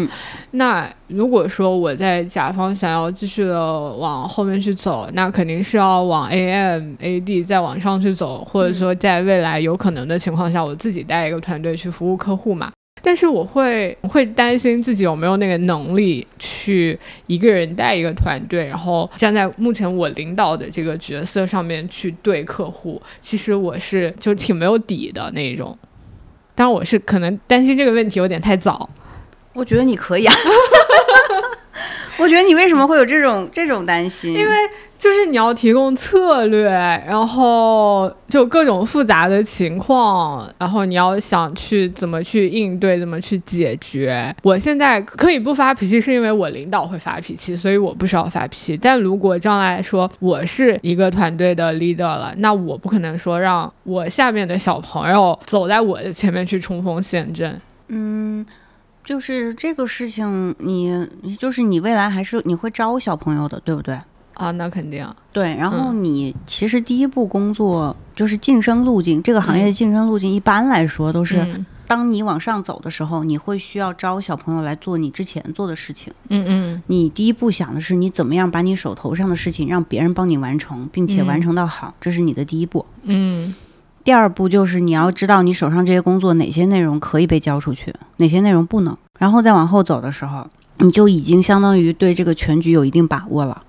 那如果说我在甲方想要继续的往后面去走，那肯定是要往 A M A D 再往上去走，或者说在未来有可能的情况下，我自己带一个团队去服务客户嘛。但是我会会担心自己有没有那个能力去一个人带一个团队，然后站在目前我领导的这个角色上面去对客户，其实我是就挺没有底的那种。但我是可能担心这个问题有点太早，我觉得你可以啊。[LAUGHS] 我觉得你为什么会有这种这种担心？因为就是你要提供策略，然后就各种复杂的情况，然后你要想去怎么去应对，怎么去解决。我现在可以不发脾气，是因为我领导会发脾气，所以我不需要发脾气。但如果将来说我是一个团队的 leader 了，那我不可能说让我下面的小朋友走在我的前面去冲锋陷阵。嗯。就是这个事情，你就是你未来还是你会招小朋友的，对不对？啊，那肯定。对，然后你其实第一步工作就是晋升路径，这个行业的晋升路径一般来说都是，当你往上走的时候，你会需要招小朋友来做你之前做的事情。嗯嗯。你第一步想的是你怎么样把你手头上的事情让别人帮你完成，并且完成到好，这是你的第一步。嗯。第二步就是你要知道你手上这些工作哪些内容可以被交出去，哪些内容不能。然后再往后走的时候，你就已经相当于对这个全局有一定把握了。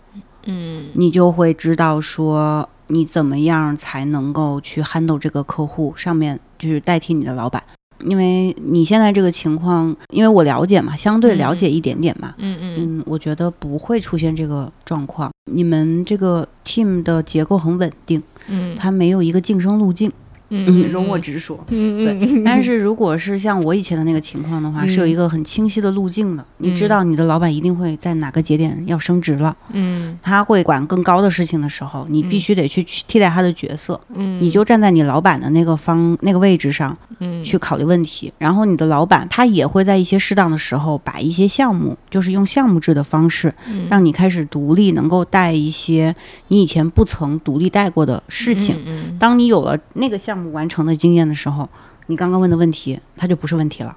嗯，你就会知道说你怎么样才能够去 handle 这个客户，上面就是代替你的老板。因为你现在这个情况，因为我了解嘛，相对了解一点点嘛。嗯嗯嗯，我觉得不会出现这个状况。你们这个 team 的结构很稳定，嗯，它没有一个晋升路径。嗯，容我直说。嗯对，但是如果是像我以前的那个情况的话，是有一个很清晰的路径的。你知道你的老板一定会在哪个节点要升职了。嗯，他会管更高的事情的时候，你必须得去替代他的角色。嗯，你就站在你老板的那个方那个位置上，嗯，去考虑问题。然后你的老板他也会在一些适当的时候，把一些项目，就是用项目制的方式，让你开始独立，能够带一些你以前不曾独立带过的事情。嗯，当你有了那个项目。完成的经验的时候，你刚刚问的问题，它就不是问题了。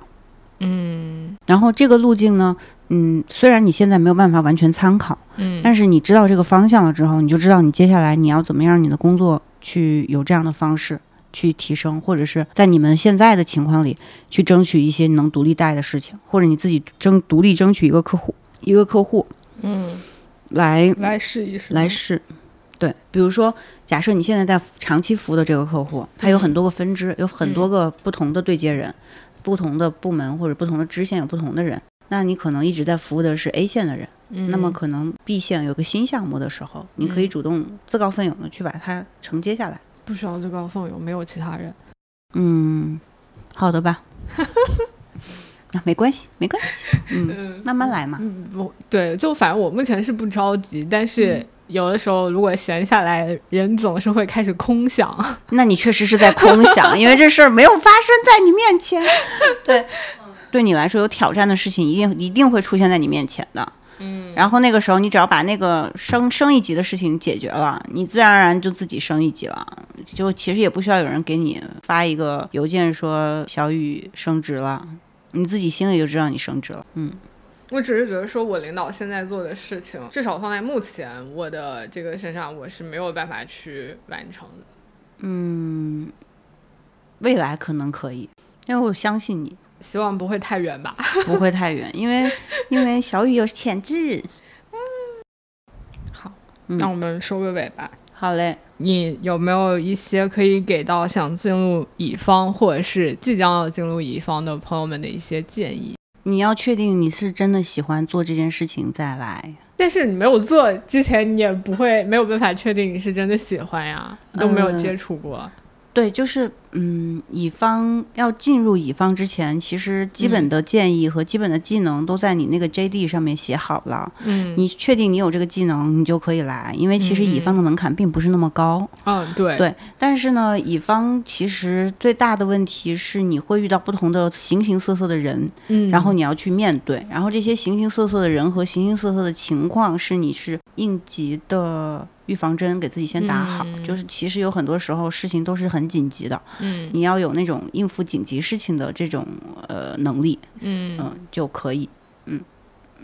嗯，然后这个路径呢，嗯，虽然你现在没有办法完全参考，嗯，但是你知道这个方向了之后，你就知道你接下来你要怎么样，你的工作去有这样的方式去提升，或者是在你们现在的情况里去争取一些能独立带的事情，或者你自己争独立争取一个客户，一个客户，嗯，来来试一试，来试。对，比如说，假设你现在在长期服务的这个客户，他有很多个分支，有很多个不同的对接人，不同的部门或者不同的支线有不同的人，那你可能一直在服务的是 A 线的人，那么可能 B 线有个新项目的时候，你可以主动自告奋勇的去把它承接下来，不需要自告奋勇，没有其他人。嗯，好的吧，[LAUGHS] 那没关系，没关系，嗯，慢慢来嘛。嗯，不对，就反正我目前是不着急，但是。有的时候如果闲下来，人总是会开始空想。[LAUGHS] 那你确实是在空想，因为这事儿没有发生在你面前。对，对你来说有挑战的事情，一定一定会出现在你面前的。嗯，然后那个时候，你只要把那个升升一级的事情解决了，你自然而然就自己升一级了。就其实也不需要有人给你发一个邮件说小雨升职了，你自己心里就知道你升职了。嗯。我只是觉得，说我领导现在做的事情，至少放在目前我的这个身上，我是没有办法去完成的。嗯，未来可能可以，因为我相信你。希望不会太远吧？不会太远，因为 [LAUGHS] 因为小雨有潜质。嗯好，那我们收个尾吧。好嘞，你有没有一些可以给到想进入乙方或者是即将要进入乙方的朋友们的一些建议？你要确定你是真的喜欢做这件事情再来，但是你没有做之前，你也不会没有办法确定你是真的喜欢呀，都没有接触过。对，就是。嗯，乙方要进入乙方之前，其实基本的建议和基本的技能都在你那个 JD 上面写好了。嗯，你确定你有这个技能，你就可以来，因为其实乙方的门槛并不是那么高。嗯，对对。但是呢，乙方其实最大的问题是你会遇到不同的形形色色的人，嗯，然后你要去面对，然后这些形形色色的人和形形色色的情况是你是应急的预防针给自己先打好，就是其实有很多时候事情都是很紧急的。嗯，你要有那种应付紧急事情的这种呃能力，嗯嗯就可以，嗯，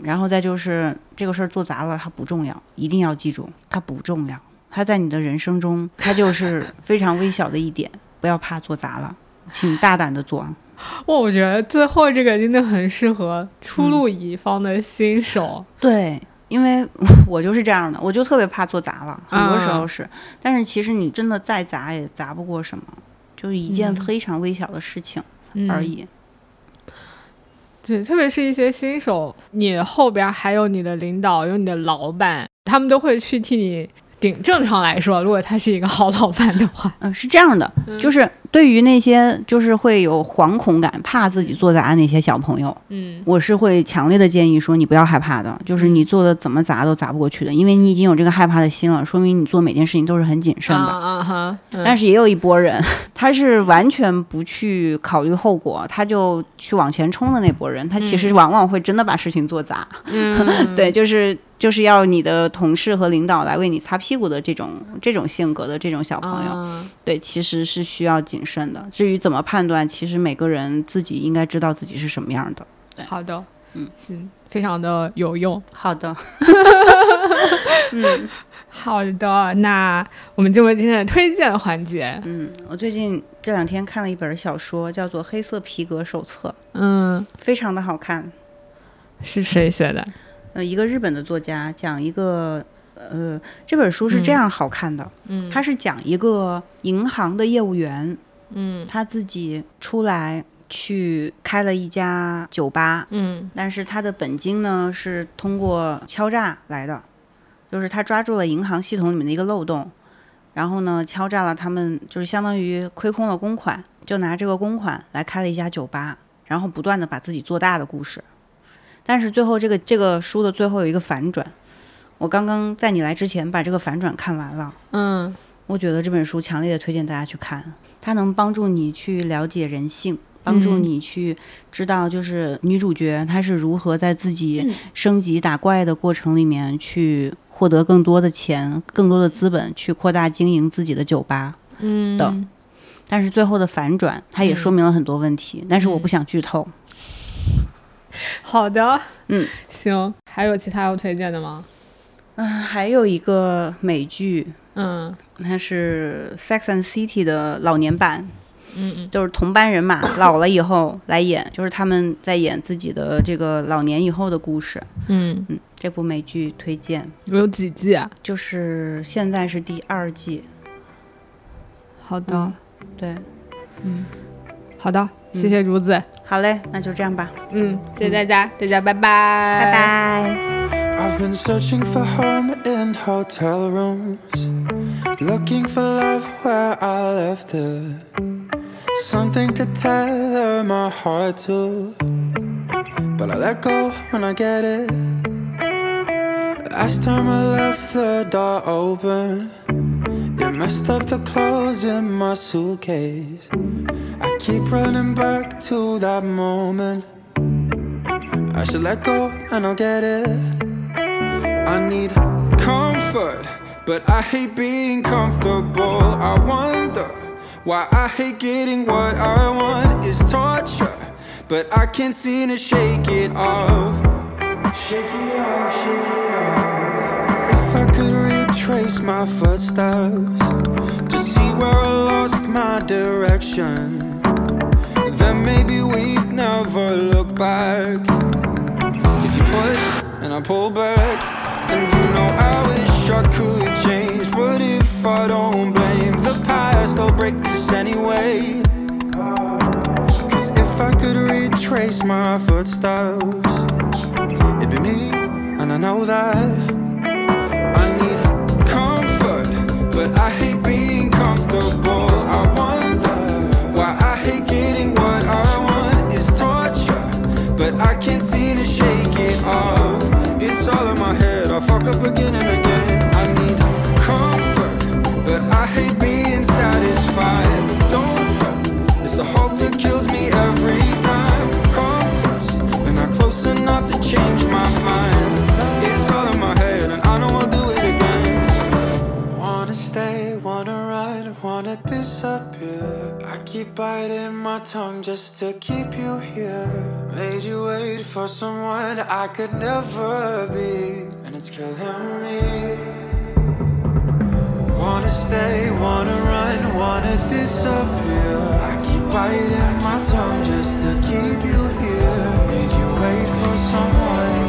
然后再就是这个事儿做砸了它不重要，一定要记住它不重要，它在你的人生中它就是非常微小的一点，不要怕做砸了，请大胆的做。[LAUGHS] 哇，我觉得最后这个真的很适合初入乙方的新手，对。因为 [LAUGHS] 我就是这样的，我就特别怕做砸了，很多时候是。但是其实你真的再砸也砸不过什么，就是一件非常微小的事情而已。对，特别是一些新手，你后边还有你的领导，有你的老板，他们都会去替你顶。正常来说，如果他是一个好老板的话，嗯，是这样的，就是。对于那些就是会有惶恐感、怕自己做砸那些小朋友，嗯，我是会强烈的建议说，你不要害怕的，就是你做的怎么砸都砸不过去的，因为你已经有这个害怕的心了，说明你做每件事情都是很谨慎的。啊哈。但是也有一波人，[LAUGHS] 他是完全不去考虑后果，他就去往前冲的那波人，他其实往往会真的把事情做砸。嗯。[LAUGHS] 对，就是。就是要你的同事和领导来为你擦屁股的这种这种性格的这种小朋友，对，其实是需要谨慎的。至于怎么判断，其实每个人自己应该知道自己是什么样的。对，好的，嗯，行，非常的有用。好的，[LAUGHS] 嗯，好的，那我们进入今天的推荐环节。嗯，我最近这两天看了一本小说，叫做《黑色皮革手册》，嗯，非常的好看。是谁写的？呃，一个日本的作家讲一个，呃，这本书是这样好看的，嗯，他是讲一个银行的业务员，嗯，他自己出来去开了一家酒吧，嗯，但是他的本金呢是通过敲诈来的，就是他抓住了银行系统里面的一个漏洞，然后呢敲诈了他们，就是相当于亏空了公款，就拿这个公款来开了一家酒吧，然后不断的把自己做大的故事。但是最后，这个这个书的最后有一个反转。我刚刚在你来之前把这个反转看完了。嗯，我觉得这本书强烈的推荐大家去看，它能帮助你去了解人性，帮助你去知道就是女主角她是如何在自己升级打怪的过程里面去获得更多的钱、更多的资本，去扩大经营自己的酒吧。嗯的。但是最后的反转，它也说明了很多问题，但是我不想剧透。[LAUGHS] 好的，嗯，行，还有其他要推荐的吗？嗯，还有一个美剧，嗯，它是《Sex and City》的老年版，嗯嗯，就是同班人马 [COUGHS] 老了以后来演，就是他们在演自己的这个老年以后的故事，嗯。嗯，这部美剧推荐。有几季啊？就是现在是第二季。好的，对，嗯，好的。谢谢竹子，好嘞，那就这样吧。嗯，谢谢大家，大家拜拜，拜拜。I've been searching for home in hotel rooms, looking for love where I left her, something to tether my heart to, but I let go when I get it. Last time I left the door open, it messed up the clothes in my suitcase. Keep running back to that moment. I should let go and I'll get it. I need comfort, but I hate being comfortable. I wonder why I hate getting what I want is torture, but I can't seem to shake it off. Shake it off, shake it off. If I could retrace my footsteps to see where I lost my direction, then maybe we'd never look back. Cause you push and I pull back, and you know I wish I could change, but if I don't blame the past, I'll break this anyway. Cause if I could retrace my footsteps, it'd be me, and I know that. I need comfort, but I hate being comfortable. Can't seem to shake it off. It's all in my head, I fuck up again and again. I need comfort, but I hate being satisfied. Don't hurt, it's the hope that kills me every time. Come close, but not close enough to change my mind. It's all in my head, and I know I'll do it again. Wanna stay, wanna run, wanna disappear. I keep biting my tongue just to keep you here. Made you wait for someone I could never be, and it's killing me. Wanna stay, wanna run, wanna disappear. I keep biting my tongue just to keep you here. Need you wait for someone.